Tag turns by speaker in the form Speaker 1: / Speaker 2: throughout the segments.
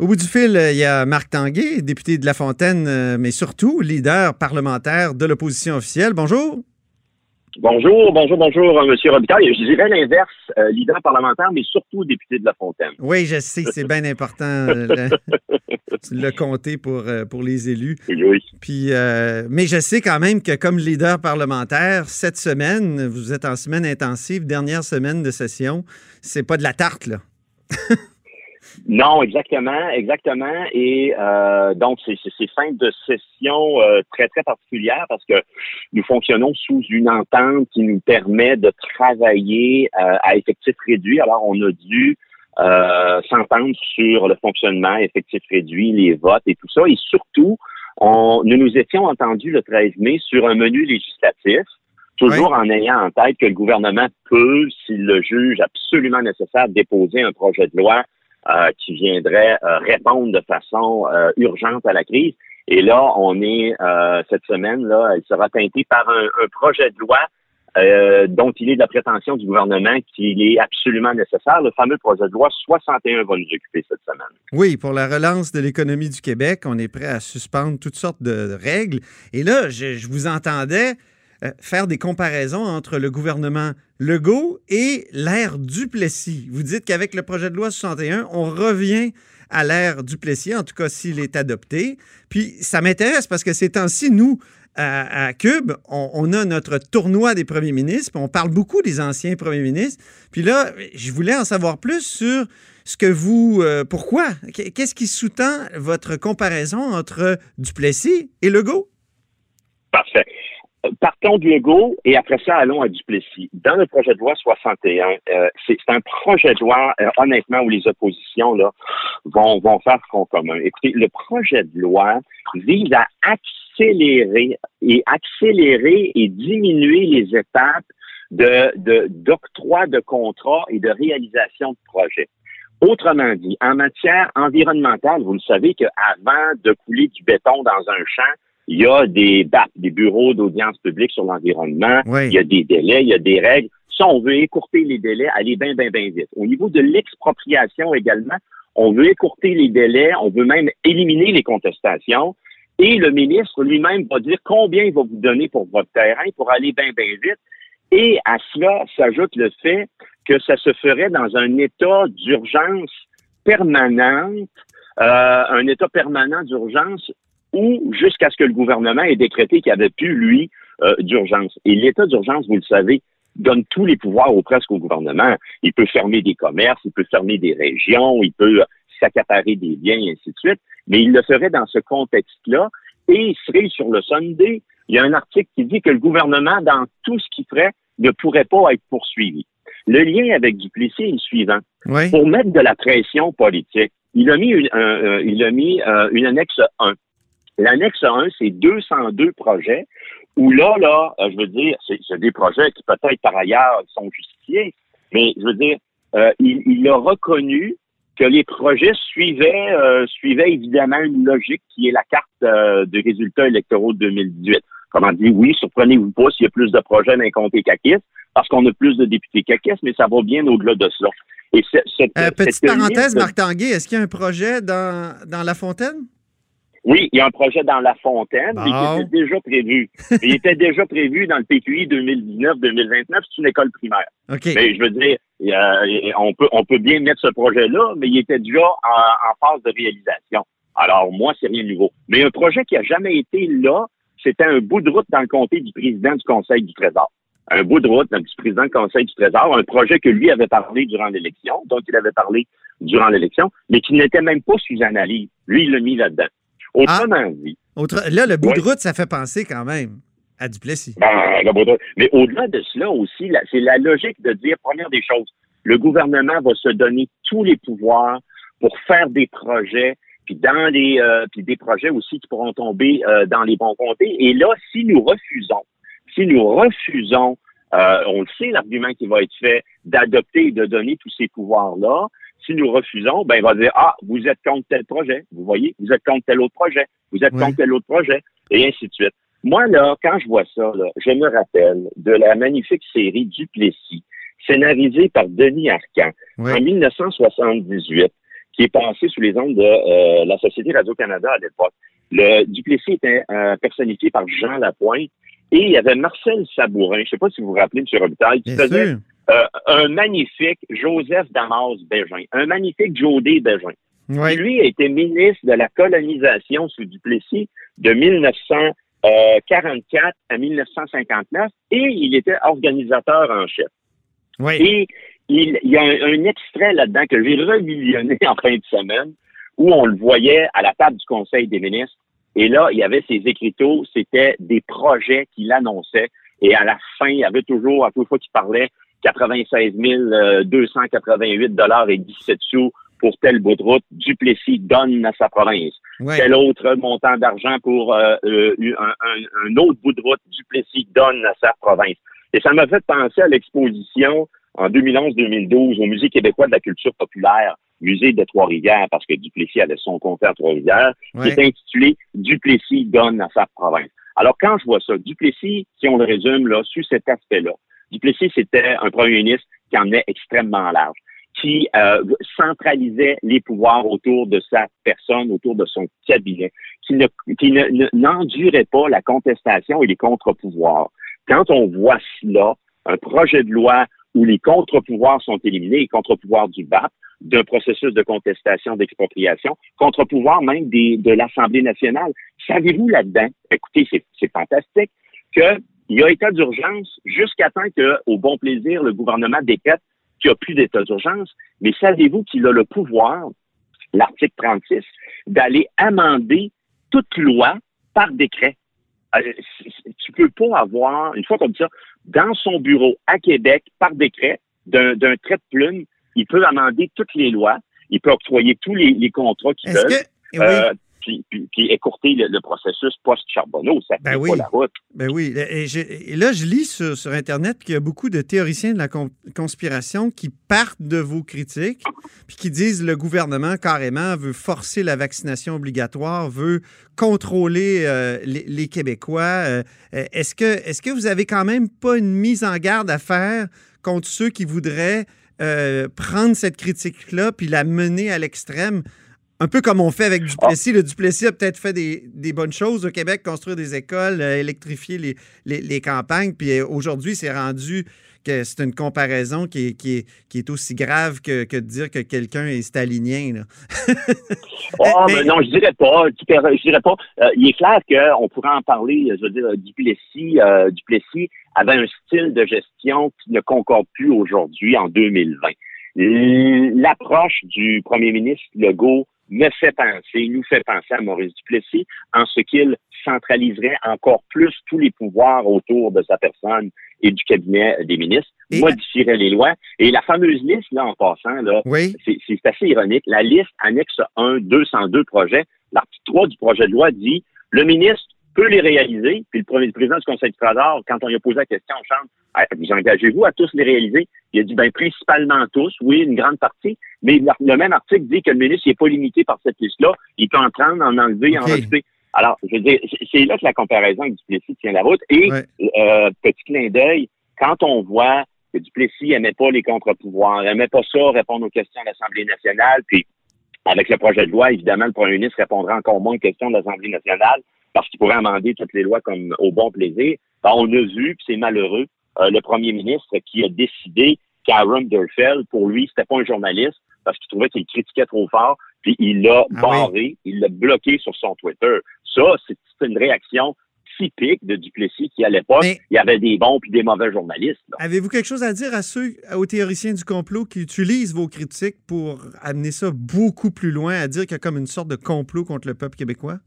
Speaker 1: Au bout du fil, il y a Marc Tanguay, député de La Fontaine, euh, mais surtout leader parlementaire de l'opposition officielle. Bonjour.
Speaker 2: Bonjour, bonjour, bonjour, M. Robitaille. Je dirais l'inverse, euh, leader parlementaire, mais surtout député de La Fontaine.
Speaker 1: Oui, je sais, c'est bien important euh, le, le compter pour, pour les élus.
Speaker 2: Oui.
Speaker 1: Puis, mais je sais quand même que comme leader parlementaire, cette semaine, vous êtes en semaine intensive, dernière semaine de session, c'est pas de la tarte, là.
Speaker 2: Non, exactement, exactement. Et euh, donc, c'est fin de session euh, très, très particulière parce que nous fonctionnons sous une entente qui nous permet de travailler euh, à effectif réduit. Alors, on a dû euh, s'entendre sur le fonctionnement, effectif réduit, les votes et tout ça. Et surtout, on, nous nous étions entendus le 13 mai sur un menu législatif toujours en ayant en tête que le gouvernement peut, s'il le juge absolument nécessaire, déposer un projet de loi euh, qui viendrait euh, répondre de façon euh, urgente à la crise. Et là, on est cette semaine là, elle sera teintée par un, projet de loi dont il est de la prétention du gouvernement qu'il est absolument nécessaire. Le fameux projet de loi 61 va nous occuper cette semaine.
Speaker 1: Oui, pour la relance de l'économie du Québec, on est prêt à suspendre toutes sortes de règles. Et là, je vous entendais euh, faire des comparaisons entre le gouvernement Legault et l'ère Duplessis. Vous dites qu'avec le projet de loi 61, on revient à l'ère Duplessis, en tout cas s'il est adopté. Puis ça m'intéresse parce que ces temps-ci, nous, à, Cube, on, a notre tournoi des premiers ministres, on parle beaucoup des anciens premiers ministres. Puis là, je voulais en savoir plus sur ce que vous... Euh, pourquoi? Qu'est-ce qui sous-tend votre comparaison entre Duplessis et Legault?
Speaker 2: Parfait. Partons de Legault et après ça, allons à Duplessis. Dans le projet de loi 61, euh, c'est un projet de loi, euh, honnêtement, où les oppositions là, vont, vont faire front commun. Écoutez, le projet de loi vise à accélérer et accélérer et diminuer les étapes de d'octroi de, de contrats et de réalisation de projets. Autrement dit, en matière environnementale, vous le savez qu'avant de couler du béton dans un champ, il y a des BAP, des bureaux d'audience publique sur l'environnement, il y a des délais, il y a des règles. Si on veut écourter les délais, aller bien, bien, bien vite. Au niveau de l'expropriation également, on veut écourter les délais, on veut même éliminer les contestations. Et le ministre lui-même va dire combien il va vous donner pour votre terrain pour aller bien, bien vite. Et à cela s'ajoute le fait que ça se ferait dans un état d'urgence permanente, euh, un état permanent d'urgence ou jusqu'à ce que le gouvernement ait décrété qu'il n'y avait plus, lui, euh, d'urgence. Et l'état d'urgence, vous le savez, donne tous les pouvoirs au presque au gouvernement. Il peut fermer des commerces, il peut fermer des régions, il peut s'accaparer des biens, et ainsi de suite. Mais il le ferait dans ce contexte-là et il serait sur le Sunday. Il y a un article qui dit que le gouvernement, dans tout ce qu'il ferait, ne pourrait pas être poursuivi. Le lien avec Duplessis est le suivant. Pour mettre de la pression politique, il a mis une, euh, il a mis euh, une annexe 1 L'annexe 1, c'est 202 projets où là, là, euh, je veux dire, c'est des projets qui peut-être par ailleurs sont justifiés, mais je veux dire, euh, il, a reconnu que les projets suivaient, euh, suivaient évidemment une logique qui est la carte des résultats électoraux de 2018. Comment dire, oui, surprenez-vous pas s'il y a plus de projets d'un comté caquiste, parce qu'on a plus de députés caquistes, mais ça va bien au-delà de cela.
Speaker 1: Et petite parenthèse, Marc Tanguay, est-ce qu'il y a un projet dans, dans La Fontaine?
Speaker 2: Oui, il y a un projet dans La Fontaine qui était déjà prévu. il était déjà prévu dans le PQI 2019-2029, c'est une école primaire. Mais je veux dire, on peut on peut bien mettre ce projet-là, mais il était déjà en, phase de réalisation. Alors moi, c'est rien de nouveau. Mais un projet qui a jamais été là, c'était un bout de route dans le comté du président du Conseil du Trésor. Un bout de route dans du président du Conseil du Trésor, un projet que lui avait parlé durant l'élection, dont il avait parlé durant l'élection, mais qui n'était même pas sous analyse. Lui, il l'a mis là-dedans. Autrement ah. dit.
Speaker 1: là, le bout de route, ça fait penser quand même à Duplessis.
Speaker 2: Ben, mais au-delà de cela aussi, c'est la logique de dire, première des choses, le gouvernement va se donner tous les pouvoirs pour faire des projets, puis dans les euh, puis des projets aussi qui pourront tomber euh, dans les bons comtés. Et là, si nous refusons, si nous refusons, euh, on le sait, l'argument qui va être fait d'adopter et de donner tous ces pouvoirs-là, si nous refusons, ben, il va dire, ah, vous êtes contre tel projet, vous voyez, vous êtes contre tel autre projet, vous êtes contre tel autre projet, et ainsi de suite. Moi, là, quand je vois ça, là, je me rappelle de la magnifique série Duplessis, scénarisée par Denis Arcand en 1978, qui est passé sous les ondes de euh, la Société Radio-Canada à l'époque. Le Duplessis était euh, personnifié par Jean Lapointe et il y avait Marcel Sabourin, je ne sais pas si vous vous rappelez, M. Robitaille, qui faisait euh, un magnifique Joseph Damas Bégin, un magnifique Jodé Bégin. Oui. Lui a été ministre de la colonisation sous Duplessis de 1944 à 1959 et il était organisateur en chef. Oui. Et il, y a un, extrait là-dedans que j'ai remillionné en fin de semaine où on le voyait à la table du Conseil des ministres. Et là, il y avait ses écriteaux, c'était des projets qu'il annonçait. Et à la fin, il y avait toujours, à toute fois qu'il parlait, 96 288 dollars et 17 sous pour tel bout de route, Duplessis donne à sa province. Tel autre montant d'argent pour euh, euh, un, autre bout de route, Duplessis donne à sa province? Et ça m'a fait penser à l'exposition en 2011-2012 au Musée québécois de la culture populaire, musée de Trois-Rivières, parce que Duplessis avait son à Trois-Rivières, qui est intitulé Duplessis donne à sa province. Alors, quand je vois ça, Duplessis, si on le résume, là, sur cet aspect-là, Duplessis, c'était un premier ministre qui en est extrêmement large, qui euh, centralisait les pouvoirs autour de sa personne, autour de son cabinet, qui ne qui n'endurait pas la contestation et les contre-pouvoirs. Quand on voit cela, un projet de loi où les contre-pouvoirs sont éliminés, les contre-pouvoirs du BAP, d'un processus de contestation, d'expropriation, contre-pouvoirs même des, de l'Assemblée nationale. Savez-vous là-dedans, écoutez, c'est fantastique, qu'il y a état d'urgence jusqu'à temps que, au bon plaisir, le gouvernement décrète qu'il n'y a plus d'état d'urgence, mais savez-vous qu'il a le pouvoir, l'article 36, d'aller amender toute loi par décret? Euh, tu peux pas avoir, une fois comme ça, dans son bureau à Québec, par décret, d'un trait de plume, il peut amender toutes les lois, il peut octroyer tous les, contrats qu'il veut. Euh, puis, écourter le, processus post-Charbonneau. Ça ben oui. pas la route.
Speaker 1: Ben oui. Et, là, je lis sur, Internet qu'il y a beaucoup de théoriciens de la conspiration qui partent de vos critiques, puis qui disent le gouvernement carrément veut forcer la vaccination obligatoire, veut contrôler euh, les, Québécois. Euh, est-ce que, est que vous avez quand même pas une mise en garde à faire contre ceux qui voudraient euh, prendre cette critique-là puis la mener à l'extrême? Un peu comme on fait avec Duplessis. Le Duplessis a peut-être fait des, bonnes choses au Québec, construire des écoles, euh, électrifier les, les, campagnes. Puis euh, aujourd'hui, c'est rendu que c'est une comparaison qui est, qui est, aussi grave que, de dire que quelqu'un est stalinien.
Speaker 2: oh, mais, non, je dirais pas. Je dirais pas. Euh, il est clair qu'on pourrait en parler. Je veux dire, Duplessis, Duplessis avait un style de gestion qui ne concorde plus aujourd'hui, en 2020. L'approche du premier ministre Legault me fait penser, nous fait penser à Maurice Duplessis en ce qu'il centraliserait encore plus tous les pouvoirs autour de sa personne et du cabinet des ministres, modifierait les lois. Et la fameuse liste, là, en passant, là, c'est assez ironique. La liste annexe 1, 202 projets. L'article 3 du projet de loi dit le ministre peut les réaliser. Puis le, premier, président du Conseil du Trésor, quand on lui a posé la question en chambre, ah, vous engagez-vous à tous les réaliser? Il a dit, ben, principalement tous, oui, une grande partie, mais le, même article dit que le ministre n'est pas limité par cette liste-là. Il peut en prendre, en enlever, en rajouter. Alors, je veux dire, c'est là que la comparaison avec Duplessis tient la route. Et, euh, petit clin d'œil, quand on voit que Duplessis n'aimait pas les contre-pouvoirs, n'aimait pas ça, répondre aux questions de l'Assemblée nationale, puis avec le projet de loi, évidemment, le premier ministre répondra encore moins aux questions de l'Assemblée nationale parce qu'il pourrait amender toutes les lois comme au bon plaisir. Ben, on a vu, puis c'est malheureux, euh, le premier ministre qui a décidé qu'Aaron Durfeld, pour lui, c'était pas un journaliste parce qu'il trouvait qu'il critiquait trop fort, puis il l'a ah barré, il l'a bloqué sur son Twitter. Ça, c'est une réaction typique de Duplessis qui, à l'époque, il y avait des bons puis des mauvais journalistes.
Speaker 1: Avez-vous quelque chose à dire à ceux, aux théoriciens du complot qui utilisent vos critiques pour amener ça beaucoup plus loin, à dire qu'il y a comme une sorte de complot contre le peuple québécois?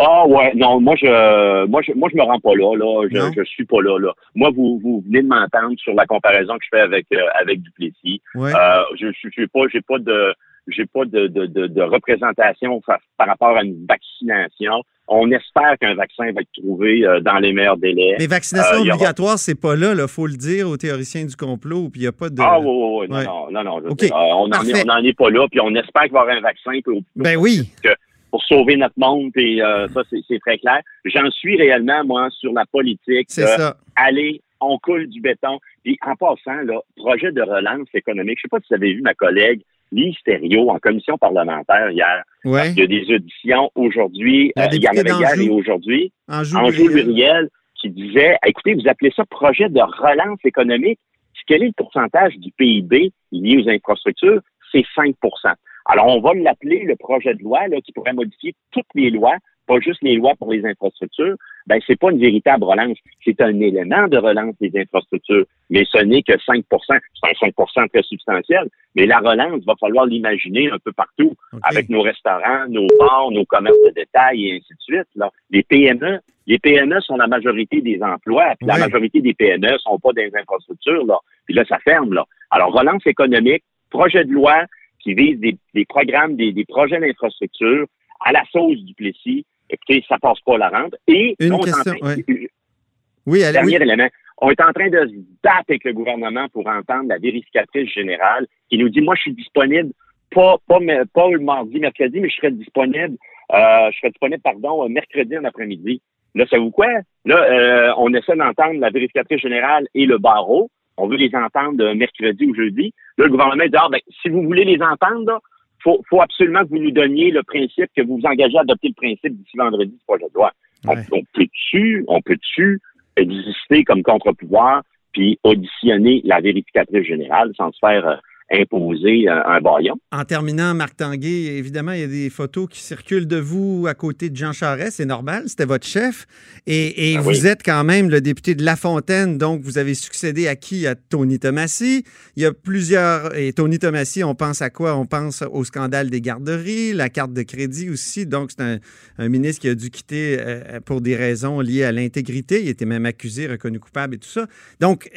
Speaker 2: Ah ouais, non, moi je moi je moi je me rends pas là, là. Je, je suis pas là, là. Moi, vous, vous venez de m'entendre sur la comparaison que je fais avec euh, avec Duplessis. Euh, je je suis pas, j'ai pas de j'ai pas de, de, de, représentation par, rapport à une vaccination. On espère qu'un vaccin va être trouvé euh, dans les meilleurs délais.
Speaker 1: Mais vaccination obligatoire, c'est pas là, il faut le dire aux théoriciens du complot, puis il n'y a pas de...
Speaker 2: Ah oui, oui, oui, non, non, non, on n'en est, est, pas là, puis on espère qu'il va y avoir un vaccin.
Speaker 1: ben oui
Speaker 2: pour sauver notre monde, et euh, ça, c'est très clair. J'en suis réellement, moi, sur la politique.
Speaker 1: C'est ça.
Speaker 2: Allez, on coule du béton. Puis en passant, là, projet de relance économique, je sais pas si vous avez vu ma collègue Lise Thériault en commission parlementaire hier.
Speaker 1: Ouais.
Speaker 2: Il y a des auditions aujourd'hui. Euh, il y en avait hier et aujourd'hui.
Speaker 1: Anjou. Muriel
Speaker 2: qui disait, écoutez, vous appelez ça projet de relance économique. Quel est le pourcentage du PIB lié aux infrastructures? C'est 5% Alors, on va l'appeler le projet de loi là, qui pourrait modifier toutes les lois, pas juste les lois pour les infrastructures. Ben, c'est pas une véritable relance. C'est un élément de relance des infrastructures. Mais ce n'est que 5% C'est un 5% très substantiel. Mais la relance, va falloir l'imaginer un peu partout avec nos restaurants, nos bars, nos commerces de détail et ainsi de suite. Là. Les PME, les PME sont la majorité des emplois, puis la majorité des PME sont pas des infrastructures, là. Puis là, ça ferme, là. Alors, relance économique, projet de loi qui vise des, des programmes, des, des projets d'infrastructure à la sauce du Plessis. Écoutez, ça passe pas la rente. Et
Speaker 1: Une
Speaker 2: on est en
Speaker 1: Oui, allez, oui.
Speaker 2: Dernier élément. On est en train de se battre avec le gouvernement pour entendre la vérificatrice générale qui nous dit, moi, je suis disponible, pas, pas, pas le mardi, mercredi, mais je serai disponible, euh, je serai disponible, pardon, mercredi en après-midi. Là, ça vous quoi? Là, euh, on essaie d'entendre la vérificatrice générale et le barreau. On veut les entendre euh, mercredi ou jeudi. Là, le gouvernement dit, ah, ben, si vous voulez les entendre, là, faut, faut absolument que vous nous donniez le principe, que vous vous engagez à adopter le principe d'ici vendredi du projet de loi. On,
Speaker 1: Ouais.
Speaker 2: on peut-tu, on peut-tu exister comme contre-pouvoir puis auditionner la vérificatrice générale sans se faire euh, imposer euh, un baillon?
Speaker 1: En terminant, Marc Tanguay, évidemment, il y a des photos qui circulent de vous à côté de Jean Charest. C'est normal, c'était votre chef. Et, et
Speaker 2: Ah
Speaker 1: vous
Speaker 2: oui.
Speaker 1: êtes quand même le député de La Fontaine, donc vous avez succédé à qui? À Tony Tomassi. Il y a plusieurs... Et Tony Tomassi, on pense à quoi? On pense au scandale des garderies, la carte de crédit aussi. Donc, c'est un, un ministre qui a dû quitter euh, pour des raisons liées à l'intégrité. Il était même accusé, reconnu coupable et tout ça. Donc,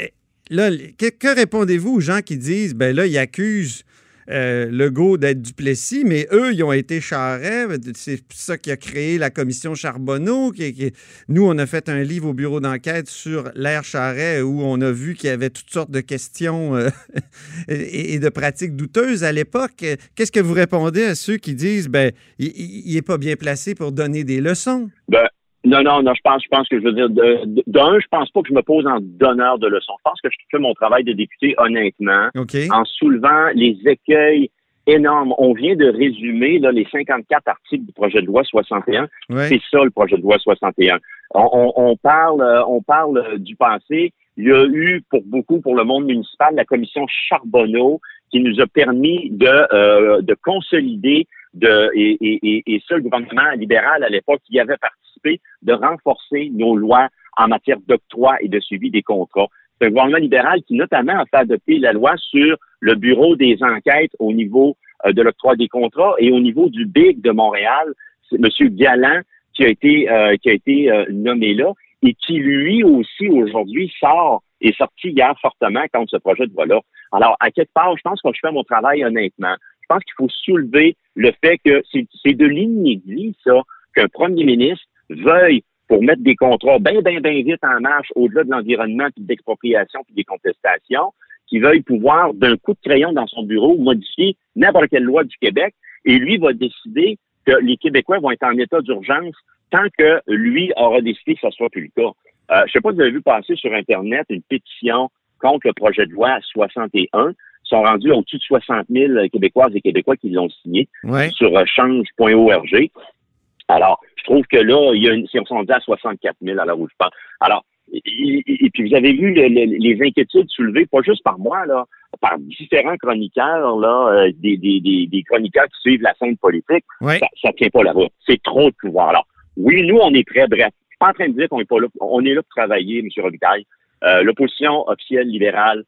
Speaker 1: là, que, répondez-vous aux gens qui disent, ben là, ils accusent euh, Legault d'être Duplessis, mais eux, ils ont été Charret. C'est ça qui a créé la commission Charbonneau. Qui, nous, on a fait un livre au bureau d'enquête sur l'ère Charret où on a vu qu'il y avait toutes sortes de questions euh, et, et de pratiques douteuses à l'époque. Qu'est-ce que vous répondez à ceux qui disent, ben, il n'est pas bien placé pour donner des leçons?
Speaker 2: Ben, non, non, non, je pense, je pense que je veux dire, d'un, je pense pas que je me pose en donneur de leçons. Je pense que je fais mon travail de député honnêtement.
Speaker 1: OK?
Speaker 2: en soulevant les écueils énormes. On vient de résumer là, les 54 articles du projet de loi 61.
Speaker 1: Ouais.
Speaker 2: C'est ça le projet de loi 61. On, on- on parle, euh, on parle euh, du passé. Il y a eu pour beaucoup, pour le monde municipal, la commission Charbonneau qui nous a permis de, euh, de consolider de, et, et, et, et ça, le gouvernement libéral à l'époque y avait de renforcer nos lois en matière d'octroi et de suivi des contrats. C'est un gouvernement libéral qui notamment a fait adopter la loi sur le bureau des enquêtes au niveau euh, de l'octroi des contrats et au niveau du BIG de Montréal. C'est M. Galland qui a été, euh, euh, nommé là et qui, lui aussi, aujourd'hui, sort, est sorti hier fortement contre ce projet de loi-là. Alors, à quelque part, je pense que je fais mon travail honnêtement. Je pense qu'il faut soulever le fait que c'est c'est de l'inédit, ça, qu'un premier ministre veuille pour mettre des contrats bien, bien, bien vite en marche au-delà de l'environnement, puis de l'expropriation, puis des contestations, qui veuille pouvoir, d'un coup de crayon dans son bureau, modifier n'importe quelle loi du Québec, et lui va décider que les Québécois vont être en état d'urgence tant que lui aura décidé que ce soit plus le cas. Euh, je ne sais pas si vous avez vu passer sur Internet une pétition contre le projet de loi 61. Ils sont rendus au-dessus de 60 000 Québécoises et Québécois qui l'ont signé
Speaker 1: Ouais.
Speaker 2: sur euh, change.org. Alors, je trouve que là, il y a une, si on s'en dit à 64 000 à l'heure où je parle. Alors, et, et- et puis vous avez vu le- le- les inquiétudes soulevées, pas juste par moi, là, par différents chroniqueurs, là, euh, des, des, des, des chroniqueurs qui suivent la scène politique. Ça, ça tient pas là-bas. C'est trop de pouvoir. Alors, oui, nous, on est prêts. Bref, je suis pas en train de dire qu'on est pas là. On est là pour travailler, M. Robitaille. Euh, L'opposition officielle libérale,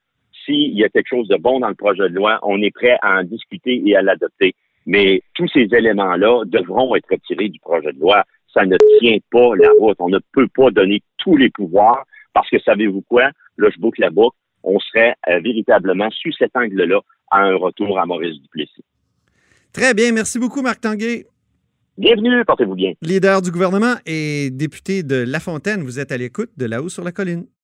Speaker 2: s'il y a quelque chose de bon dans le projet de loi, on est prêt à en discuter et à l'adopter. Mais tous ces éléments-là devront être retirés du projet de loi. Ça ne tient pas la route. On ne peut pas donner tous les pouvoirs parce que savez-vous quoi? Là, je boucle la boucle. On serait euh, véritablement, sous cet angle-là, à un retour à Maurice Duplessis.
Speaker 1: Très bien. Merci beaucoup, Marc Tanguay.
Speaker 2: Bienvenue, portez-vous bien.
Speaker 1: Leader du gouvernement et député de La Fontaine, vous êtes à l'écoute de là-haut sur la colline.